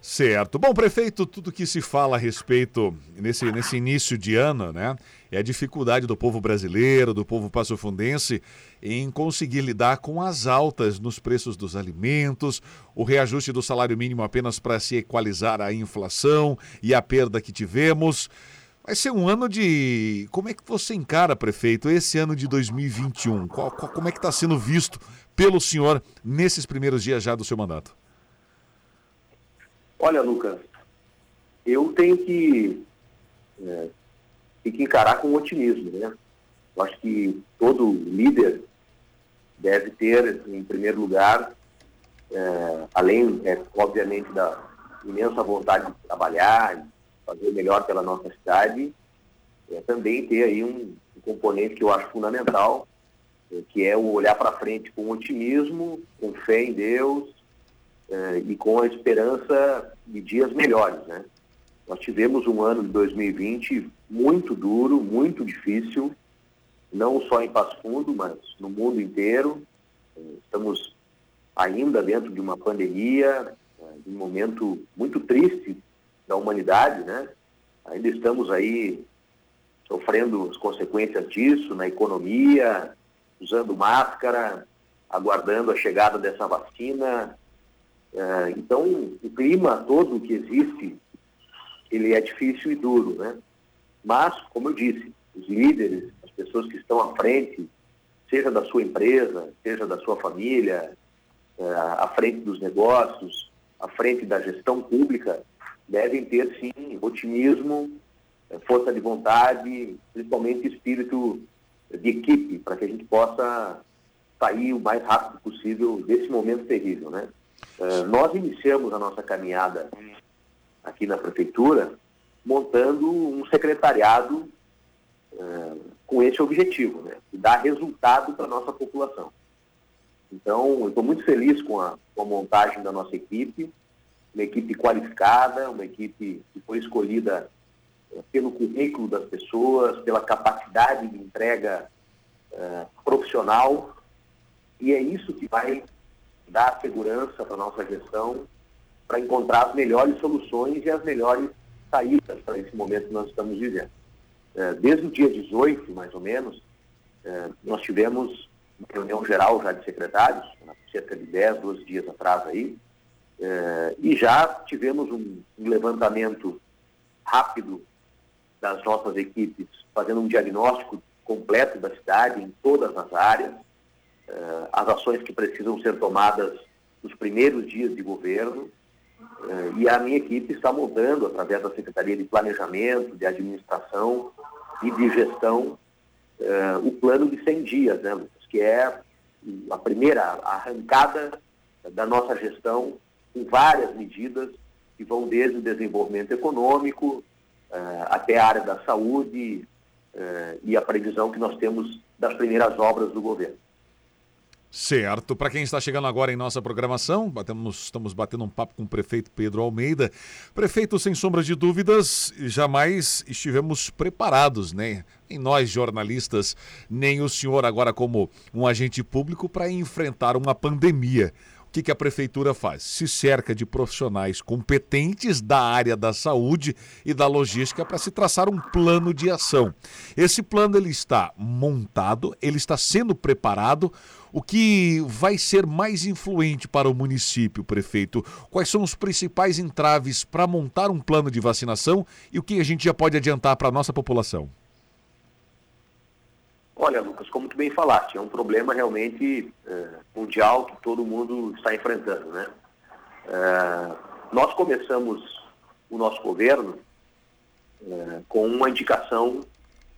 Certo. Bom, prefeito, tudo que se fala a respeito nesse, nesse início de ano, né? É a dificuldade do povo brasileiro, do povo passofundense em conseguir lidar com as altas nos preços dos alimentos, o reajuste do salário mínimo apenas para se equalizar a inflação e a perda que tivemos. Vai ser um ano de. Como é que você encara, prefeito, esse ano de 2021? Qual, qual, como é que está sendo visto pelo senhor nesses primeiros dias já do seu mandato? Olha, Lucas, eu tenho que, é, tenho que encarar com otimismo, né? Eu acho que todo líder deve ter, em primeiro lugar, é, além, é, obviamente, da imensa vontade de trabalhar, fazer melhor pela nossa cidade, é, também ter aí um, um, componente que eu acho fundamental, é, que é o olhar para frente com otimismo, com fé em Deus, eh, e com a esperança de dias melhores. Né? Nós tivemos um ano de 2020 muito duro, muito difícil, não só em Passo Fundo, mas no mundo inteiro. Eh, estamos ainda dentro de uma pandemia, eh, de um momento muito triste da humanidade, né? Ainda estamos aí sofrendo as consequências disso na economia, usando máscara, aguardando a chegada dessa vacina, é, então, o clima todo que existe, ele é difícil e duro, né? Mas, como eu disse, os líderes, as pessoas que estão à frente, seja da sua empresa, seja da sua família, é, à frente dos negócios, à frente da gestão pública, devem ter, sim, otimismo, é, força de vontade, principalmente espírito de equipe, para que a gente possa sair o mais rápido possível desse momento terrível, né? Uh, nós iniciamos a nossa caminhada aqui na prefeitura montando um secretariado uh, com esse objetivo, né, dar resultado para a nossa população. Então, estou muito feliz com a, com a montagem da nossa equipe, uma equipe qualificada, uma equipe que foi escolhida uh, pelo currículo das pessoas, pela capacidade de entrega profissional, e é isso que vai dar segurança para a nossa gestão, para encontrar as melhores soluções e as melhores saídas para esse momento que nós estamos vivendo. É, desde o dia 18, mais ou menos, é, nós tivemos uma reunião geral já de secretários, cerca de 10, 12 dias atrás aí, é, e já tivemos um, um levantamento rápido das nossas equipes, fazendo um diagnóstico completo da cidade em todas as áreas, uh, as ações que precisam ser tomadas nos primeiros dias de governo. Uh, e a minha equipe está montando, através da Secretaria de Planejamento, de Administração e de Gestão, uh, o plano de 100 dias, né, Lucas, que é a primeira arrancada da nossa gestão com várias medidas que vão desde o desenvolvimento econômico até a área da saúde e a previsão que nós temos das primeiras obras do governo. Certo. Para quem está chegando agora em nossa programação, batemos, estamos batendo um papo com o prefeito Pedro Almeida. Prefeito, sem sombra de dúvidas, jamais estivemos preparados, né? Nem nós, jornalistas, nem o senhor, agora como um agente público, para enfrentar uma pandemia. O que, que a prefeitura faz? Se cerca de profissionais competentes da área da saúde e da logística para se traçar um plano de ação. Esse plano ele está montado, ele está sendo preparado. O que vai ser mais influente para o município, prefeito? Quais são os principais entraves para montar um plano de vacinação e o que a gente já pode adiantar para a nossa população? Olha, Lucas, como tu bem falaste, é um problema realmente é, mundial que todo mundo está enfrentando, né? É, nós começamos o nosso governo é, com uma indicação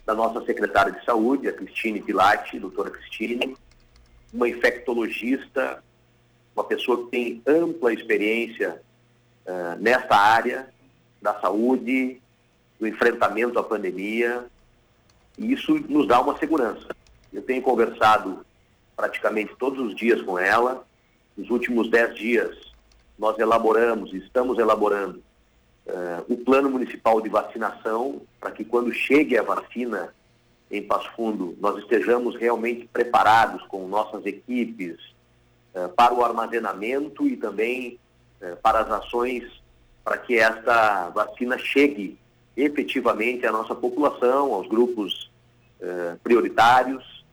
da nossa secretária de saúde, a Cristine Pilati, doutora Cristine, uma infectologista, uma pessoa que tem ampla experiência uh, nessa área da saúde, do enfrentamento à pandemia, e isso nos dá uma segurança. Eu tenho conversado praticamente todos os dias com ela. Nos últimos dez dias, nós elaboramos, estamos elaborando uh, o plano municipal de vacinação para que quando chegue a vacina em Passo Fundo, nós estejamos realmente preparados com nossas equipes uh, para o armazenamento e também uh, para as ações para que esta vacina chegue efetivamente à nossa população, aos grupos eh, prioritários,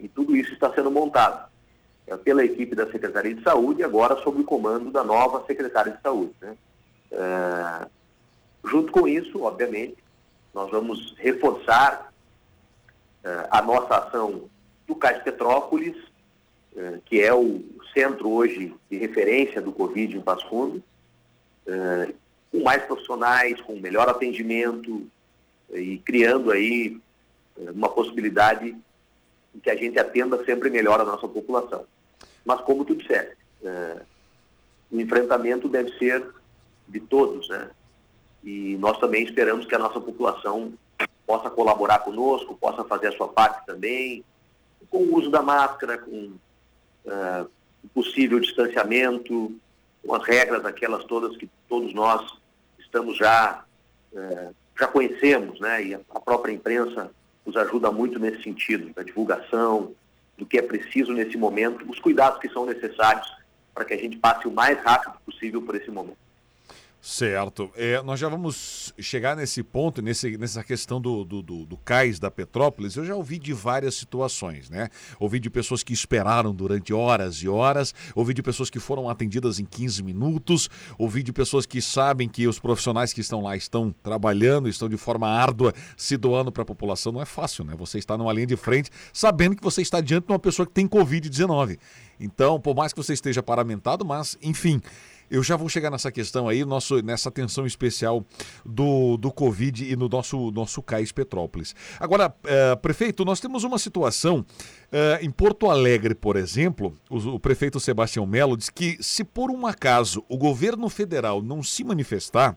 e tudo isso está sendo montado é, pela equipe da Secretaria de Saúde, agora sob o comando da nova Secretária de Saúde. Né? É, junto com isso, obviamente, nós vamos reforçar a nossa ação do Cais Petrópolis, que é o centro hoje de referência do Covid em Passo Fundo, com mais profissionais, com melhor atendimento e criando aí uma possibilidade em que a gente atenda sempre melhor a nossa população. Mas como tu disseste, é, o enfrentamento deve ser de todos, né? E nós também esperamos que a nossa população possa colaborar conosco, possa fazer a sua parte também, com o uso da máscara, com uh, o possível distanciamento, com as regras aquelas todas que todos nós estamos já, uh, já conhecemos, né? E a própria imprensa nos ajuda muito nesse sentido, na divulgação do que é preciso nesse momento, os cuidados que são necessários para que a gente passe o mais rápido possível por esse momento. Certo. É, nós já vamos chegar nesse ponto, nesse, nessa questão do, do, do, do, cais da Petrópolis. Eu já ouvi de várias situações, né? Ouvi de pessoas que esperaram durante horas e horas, ouvi de pessoas que foram atendidas em 15 minutos, ouvi de pessoas que sabem que os profissionais que estão lá estão trabalhando, estão de forma árdua, se doando para a população. Não é fácil, né? Você está numa linha de frente sabendo que você está diante de uma pessoa que tem Covid-19. Então, por mais que você esteja paramentado, mas, enfim. Eu já vou chegar nessa questão aí, nosso, nessa atenção especial do, do Covid e no nosso, nosso CAIS Petrópolis. Agora, uh, prefeito, nós temos uma situação uh, em Porto Alegre, por exemplo, o, o prefeito Sebastião Melo diz que se por um acaso o governo federal não se manifestar,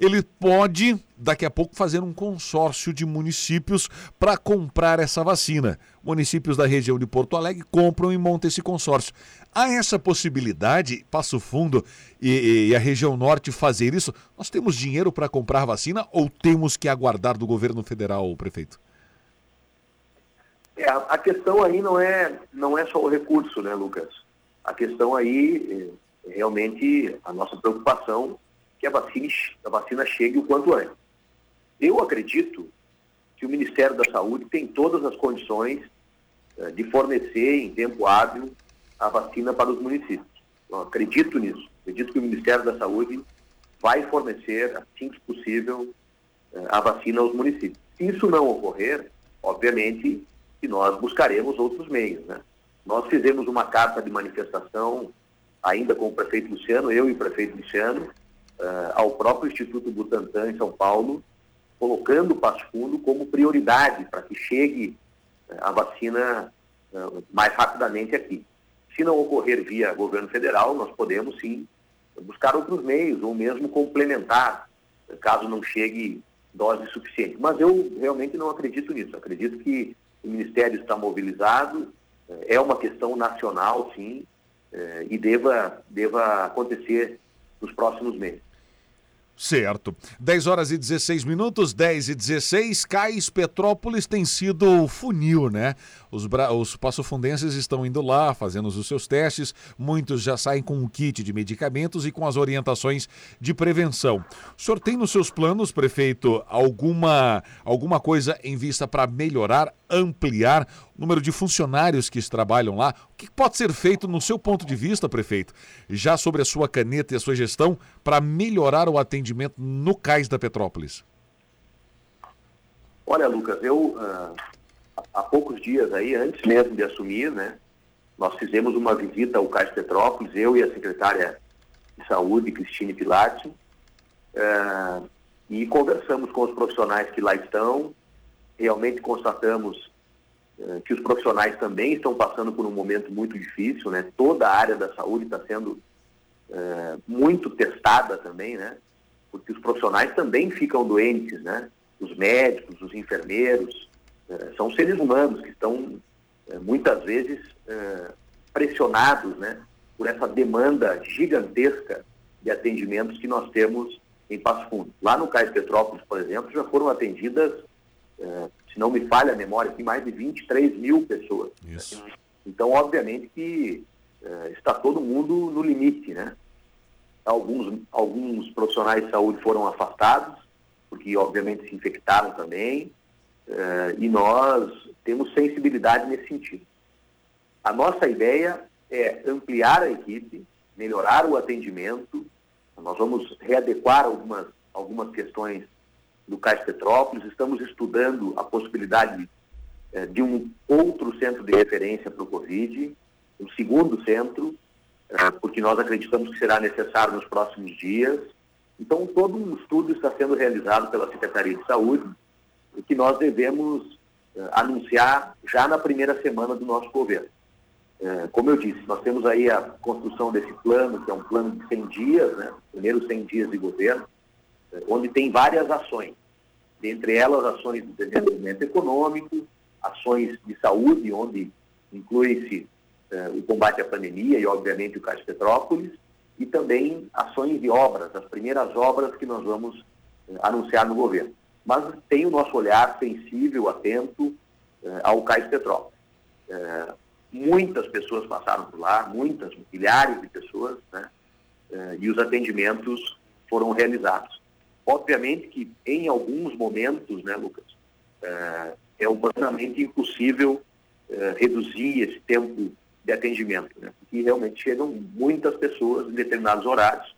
ele pode daqui a pouco fazer um consórcio de municípios para comprar essa vacina. Municípios da região de Porto Alegre compram e montam esse consórcio. Há essa possibilidade, Passo Fundo e, e a região norte fazer isso? Nós temos dinheiro para comprar vacina ou temos que aguardar do governo federal, prefeito? É, a questão aí não é, não é só o recurso, né, Lucas? A questão aí, é, realmente, a nossa preocupação que a vacina, a vacina chegue o quanto antes. Eu acredito que o Ministério da Saúde tem todas as condições uh, de fornecer em tempo hábil a vacina para os municípios. Eu acredito nisso. Acredito que o Ministério da Saúde vai fornecer, assim que possível, uh, a vacina aos municípios. Se isso não ocorrer, obviamente que nós buscaremos outros meios. Né? Nós fizemos uma carta de manifestação ainda com o prefeito Luciano, eu e o prefeito Luciano, uh, ao próprio Instituto Butantan em São Paulo, colocando o Passo Fundo como prioridade para que chegue uh, a vacina uh, mais rapidamente aqui. Se não ocorrer via governo federal, nós podemos sim buscar outros meios, ou mesmo complementar, caso não chegue dose suficiente. Mas eu realmente não acredito nisso. Acredito que o Ministério está mobilizado, é uma questão nacional, sim, e deva, deva acontecer nos próximos meses. Certo. 10 horas e 16 minutos, 10 e 16. Cais Petrópolis tem sido funil, né? Os, os passofundenses estão indo lá, fazendo os seus testes. Muitos já saem com um kit de medicamentos e com as orientações de prevenção. O senhor tem nos seus planos, prefeito, alguma, alguma coisa em vista para melhorar, ampliar número de funcionários que trabalham lá? O que pode ser feito, no seu ponto de vista, prefeito, já sobre a sua caneta e a sua gestão, para melhorar o atendimento no cais da Petrópolis? Olha, Lucas, eu uh, há poucos dias aí, antes mesmo de assumir, né, nós fizemos uma visita ao Cais Petrópolis, eu e a secretária de Saúde, Cristine Pilate, uh, e conversamos com os profissionais que lá estão, realmente constatamos que os profissionais também estão passando por um momento muito difícil, né? Toda a área da saúde está sendo uh, muito testada também, né? Porque os profissionais também ficam doentes, né? Os médicos, os enfermeiros, uh, são seres humanos que estão muitas vezes pressionados, né? Por essa demanda gigantesca de atendimentos que nós temos em Passo Fundo. Lá no Cais Petrópolis, por exemplo, já foram atendidas é, se não me falha a memória, aqui mais de 23 mil pessoas. Isso. Então, obviamente que é, está todo mundo no limite, né? alguns, alguns profissionais de saúde foram afastados, porque obviamente se infectaram também, uh, e nós temos sensibilidade nesse sentido. A nossa ideia é ampliar a equipe, melhorar o atendimento, nós vamos readequar algumas, algumas questões do Cais Petrópolis, estamos estudando a possibilidade eh, de um outro centro de referência para o Covid, um segundo centro, eh, porque nós acreditamos que será necessário nos próximos dias. Então, todo um estudo está sendo realizado pela Secretaria de Saúde, e que nós devemos eh, anunciar já na primeira semana do nosso governo. como eu disse, nós temos aí a construção desse plano, que é um plano de 100 dias, né? primeiros 100 dias de governo, onde tem várias ações, dentre elas ações de desenvolvimento econômico, ações de saúde, onde inclui-se eh, o combate à pandemia e, obviamente, o Caixa Petrópolis, e também ações de obras, as primeiras obras que nós vamos eh, anunciar no governo. Mas tem o nosso olhar sensível, atento eh, ao Caixa Petrópolis. muitas pessoas passaram por lá, muitas, milhares de pessoas, né? e os atendimentos foram realizados. Obviamente que em alguns momentos, né, Lucas, é humanamente impossível é, reduzir esse tempo de atendimento, né? porque realmente chegam muitas pessoas em determinados horários.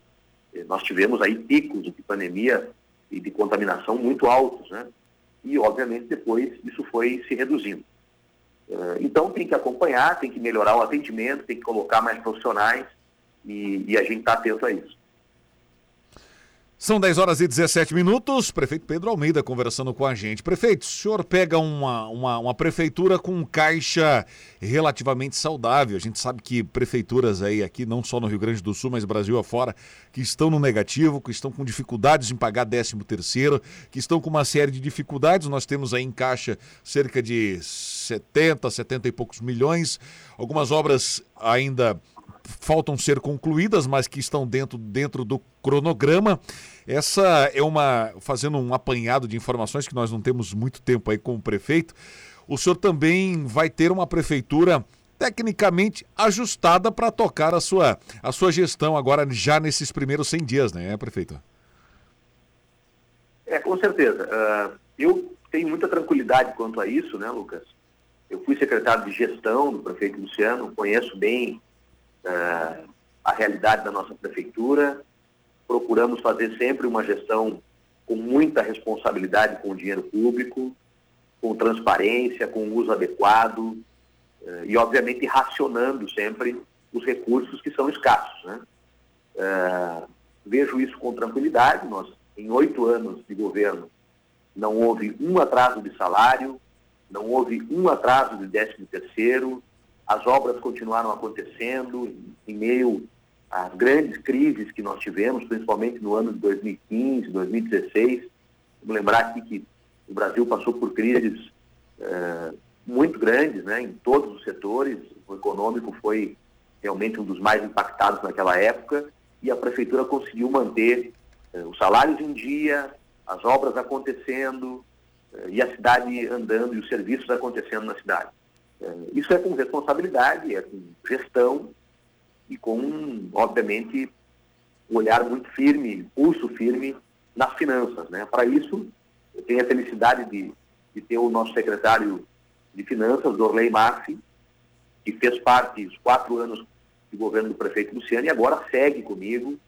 Nós tivemos aí picos de pandemia e de contaminação muito altos, né? E, obviamente, depois isso foi se reduzindo. Então, tem que acompanhar, tem que melhorar o atendimento, tem que colocar mais profissionais e, e a gente está atento a isso. São 10 horas e 17 minutos. Prefeito Pedro Almeida conversando com a gente. Prefeito, o senhor pega uma, uma, uma, prefeitura com caixa relativamente saudável. A gente sabe que prefeituras aí, aqui, não só no Rio Grande do Sul, mas Brasil afora, que estão no negativo, que estão com dificuldades em pagar 13 terceiro, que estão com uma série de dificuldades. Nós temos aí em caixa cerca de 70, 70 e poucos milhões. Algumas obras ainda faltam ser concluídas, mas que estão dentro, dentro do cronograma. Essa é uma. Fazendo um apanhado de informações que nós não temos muito tempo aí com o prefeito. O senhor também vai ter uma prefeitura tecnicamente ajustada para tocar a sua, a sua gestão agora já nesses primeiros 100 dias, né, prefeito? É, com certeza. Uh, eu tenho muita tranquilidade quanto a isso, né, Lucas? Eu fui secretário de gestão do prefeito Luciano, conheço bem uh, a realidade da nossa prefeitura. Procuramos fazer sempre uma gestão com muita responsabilidade com o dinheiro público, com transparência, com uso adequado uh, e, obviamente, racionando sempre os recursos que são escassos. Né? Uh, vejo isso com tranquilidade. Nós, em oito anos de governo, não houve um atraso de salário, não houve um atraso de décimo terceiro, as obras continuaram acontecendo em meio às grandes crises que nós tivemos, principalmente no ano de 2015, 2016. Vamos lembrar aqui que o Brasil passou por crises eh, muito grandes né, em todos os setores. O econômico foi realmente um dos mais impactados naquela época e a prefeitura conseguiu manter eh, os salários em dia, as obras acontecendo eh, e a cidade andando e os serviços acontecendo na cidade. É, isso é com responsabilidade, é com gestão e com, obviamente, um olhar muito firme, pulso firme nas finanças. Né? Para isso, eu tenho a felicidade de, de ter o nosso secretário de Finanças, Dorley Massi, que fez parte dos quatro anos de governo do prefeito Luciano e agora segue comigo,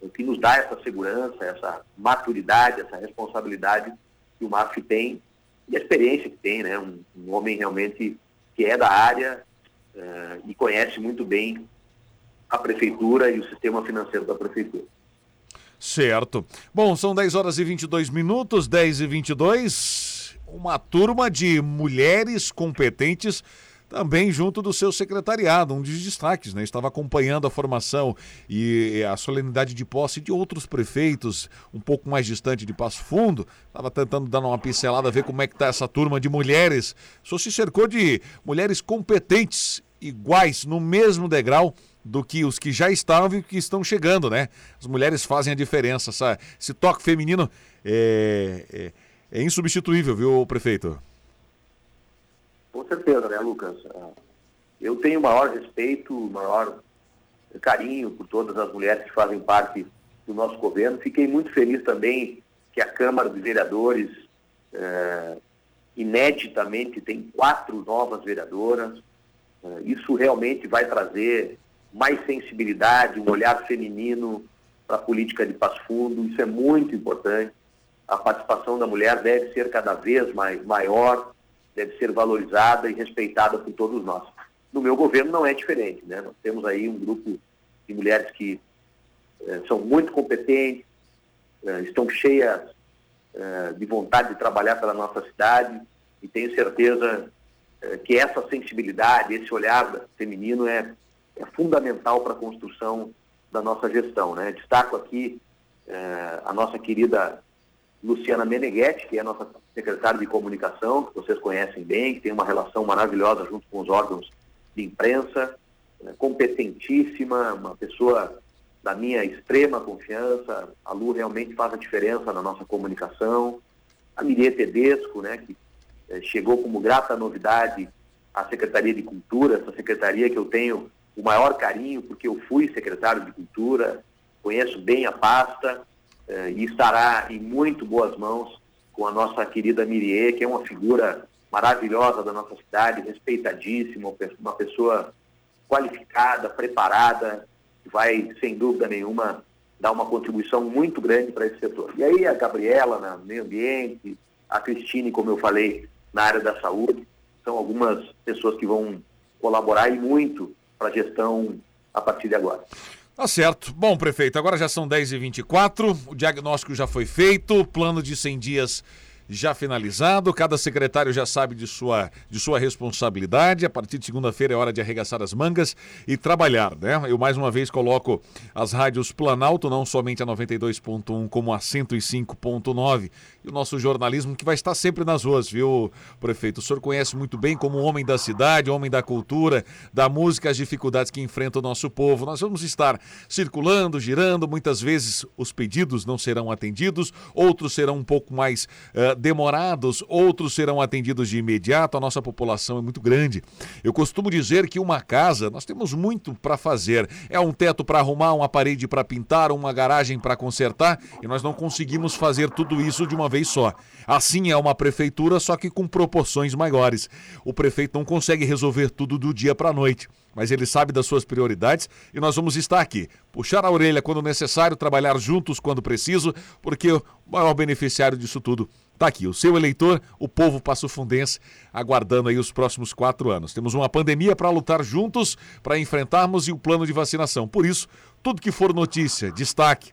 o que nos dá essa segurança, essa maturidade, essa responsabilidade que o Massi tem e a experiência que tem, né? um, um homem realmente que é da área uh, e conhece muito bem a prefeitura e o sistema financeiro da prefeitura. Certo. Bom, são 10 horas e 22 minutos, 10 e 22. Uma turma de mulheres competentes também junto do seu secretariado, um dos destaques, né? Estava acompanhando a formação e a solenidade de posse de outros prefeitos, um pouco mais distante de Passo Fundo. Estava tentando dar uma pincelada, ver como é que está essa turma de mulheres. Só se cercou de mulheres competentes, iguais, no mesmo degrau do que os que já estavam e que estão chegando, né? As mulheres fazem a diferença. Essa, esse toque feminino é, é, é insubstituível, viu, prefeito? Com certeza, né, Lucas? Eu tenho maior respeito, maior carinho por todas as mulheres que fazem parte do nosso governo. Fiquei muito feliz também que a Câmara de Vereadores, eh, ineditamente, tem quatro novas vereadoras. Eh, isso realmente vai trazer mais sensibilidade, um olhar feminino para a política de Passo Fundo. Isso é muito importante. A participação da mulher deve ser cada vez mais maior, deve ser valorizada e respeitada por todos nós. No meu governo não é diferente, né? Nós temos aí um grupo de mulheres que eh, são muito competentes, eh, estão cheias eh, de vontade de trabalhar pela nossa cidade e tenho certeza que essa sensibilidade, esse olhar feminino é, é fundamental para a construção da nossa gestão. Né? Destaco aqui a nossa querida Luciana Meneghetti, que é a nossa secretária de comunicação, que vocês conhecem bem, que tem uma relação maravilhosa junto com os órgãos de imprensa, competentíssima, uma pessoa da minha extrema confiança. A Lu realmente faz a diferença na nossa comunicação. A Mirie Tedesco, né, que eh, chegou como grata novidade à Secretaria de Cultura, essa secretaria que eu tenho o maior carinho, porque eu fui secretário de Cultura, conheço bem a pasta eh, e estará em muito boas mãos com a nossa querida Mirie, que é uma figura maravilhosa da nossa cidade, respeitadíssima, uma pessoa qualificada, preparada, que vai, sem dúvida nenhuma, dar uma contribuição muito grande para esse setor. E aí a Gabriela, na meio ambiente, a Cristine, como eu falei, na área da saúde, são algumas pessoas que vão colaborar e muito para a gestão a partir de agora. Tá certo. Bom, prefeito, agora já são 10h24, o diagnóstico já foi feito, plano de 100 dias já finalizado, cada secretário já sabe de sua, de sua responsabilidade. A partir de segunda-feira é hora de arregaçar as mangas e trabalhar, né? Eu mais uma vez coloco as rádios Planalto, não somente a 92.1, como a 105.9. E o nosso jornalismo que vai estar sempre nas ruas, viu, prefeito? O senhor conhece muito bem como homem da cidade, homem da cultura, da música, as dificuldades que enfrenta o nosso povo. Nós vamos estar circulando, girando, muitas vezes os pedidos não serão atendidos, outros serão um pouco mais uh, demorados, outros serão atendidos de imediato. A nossa população é muito grande. Eu costumo dizer que uma casa, nós temos muito para fazer. É um teto para arrumar, uma parede para pintar, uma garagem para consertar, e nós não conseguimos fazer tudo isso de uma vez só. Assim é uma prefeitura, só que com proporções maiores. O prefeito não consegue resolver tudo do dia para a noite mas ele sabe das suas prioridades e nós vamos estar aqui. Puxar a orelha quando necessário, trabalhar juntos quando preciso, porque o maior beneficiário disso tudo Está aqui, o seu eleitor, o povo passo-fundense, aguardando aí os próximos quatro anos. Temos uma pandemia para lutar juntos, para enfrentarmos e o plano de vacinação. Por isso, tudo que for notícia, destaque,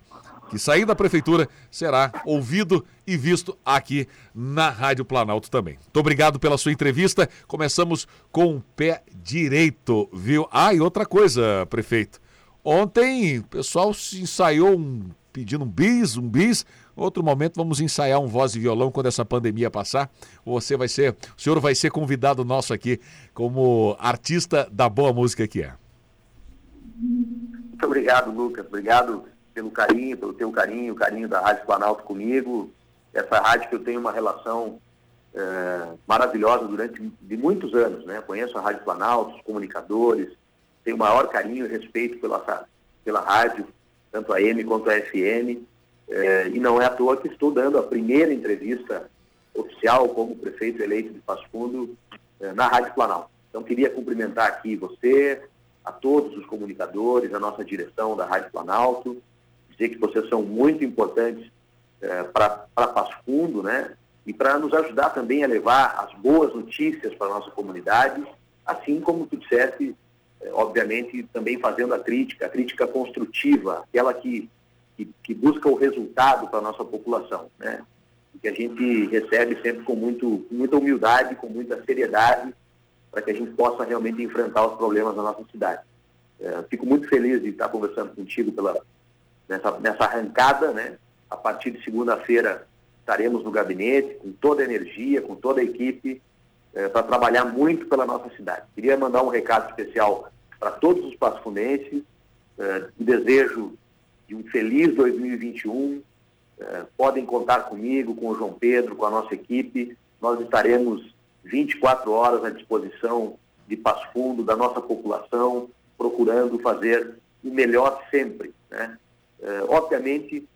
que sair da prefeitura será ouvido e visto aqui na Rádio Planalto também. Muito obrigado pela sua entrevista. Começamos com o pé direito, viu? Ah, e outra coisa, prefeito. Ontem o pessoal se ensaiou um, pedindo um bis, um bis Outro momento vamos ensaiar um voz e violão quando essa pandemia passar. Você vai ser, o senhor vai ser convidado nosso aqui como artista da boa música que é. Muito obrigado, Lucas. Obrigado pelo carinho, pelo teu carinho, o carinho da Rádio Planalto comigo. Essa rádio que eu tenho uma relação é, maravilhosa durante de muitos anos, né? Conheço a Rádio Planalto, os comunicadores, tenho o maior carinho e respeito pela, pela rádio, tanto a M quanto a FM. É, e não é à toa que estou dando a primeira entrevista oficial como prefeito eleito de Passo Fundo é, na Rádio Planalto. Então, queria cumprimentar aqui você, a todos os comunicadores, a nossa direção da Rádio Planalto, dizer que vocês são muito importantes é, para Passo Fundo, né? E para nos ajudar também a levar as boas notícias para a nossa comunidade, assim como tu disseste, é, obviamente, também fazendo a crítica, a crítica construtiva, aquela que que, que busca o resultado para a nossa população, né? E que a gente recebe sempre com, muito, com muita humildade, com muita seriedade, para que a gente possa realmente enfrentar os problemas da nossa cidade. É, fico muito feliz de estar conversando contigo pela, nessa, nessa arrancada, né? A partir de segunda-feira estaremos no gabinete com toda a energia, com toda a equipe, é, para trabalhar muito pela nossa cidade. Queria mandar um recado especial para todos os pasfunenses, é, desejo de um feliz 2021. É, podem contar comigo, com o João Pedro, com a nossa equipe. Nós estaremos 24 horas à disposição de Passo Fundo, da nossa população, procurando fazer o melhor sempre. Né? É, obviamente,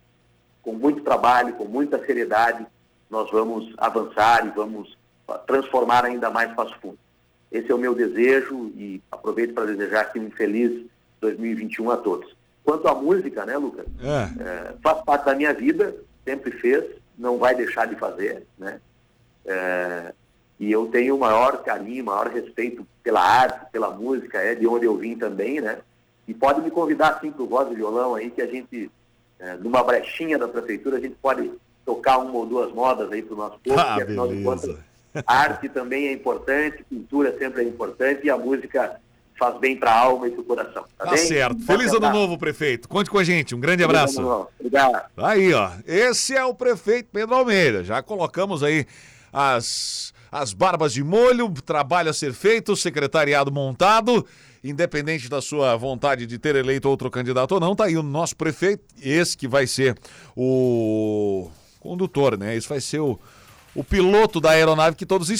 com muito trabalho, com muita seriedade, nós vamos avançar e vamos transformar ainda mais Passo Fundo. Esse é o meu desejo e aproveito para desejar aqui um feliz 2021 a todos. Quanto à música, né, Lucas? É. É, faz parte da minha vida, sempre fez, não vai deixar de fazer, né? É, e eu tenho o maior carinho, maior respeito pela arte, pela música, é de onde eu vim também, né? E pode me convidar, sim, para o voz e violão aí, que a gente, é, numa brechinha da prefeitura, a gente pode tocar uma ou duas modas aí para o nosso povo, ah, afinal beleza. de contas, arte também é importante, cultura sempre é importante e a música faz bem para a alma e para o coração. Tá, tá certo. Feliz ano novo, prefeito. Conte com a gente. Um grande Feliz abraço. Obrigado. Aí, ó. Esse é o prefeito Pedro Almeida. Já colocamos aí as, as barbas de molho, trabalho a ser feito, secretariado montado. Independente da sua vontade de ter eleito outro candidato ou não, tá aí o nosso prefeito, esse que vai ser o condutor, né? Esse vai ser o, o piloto da aeronave que todos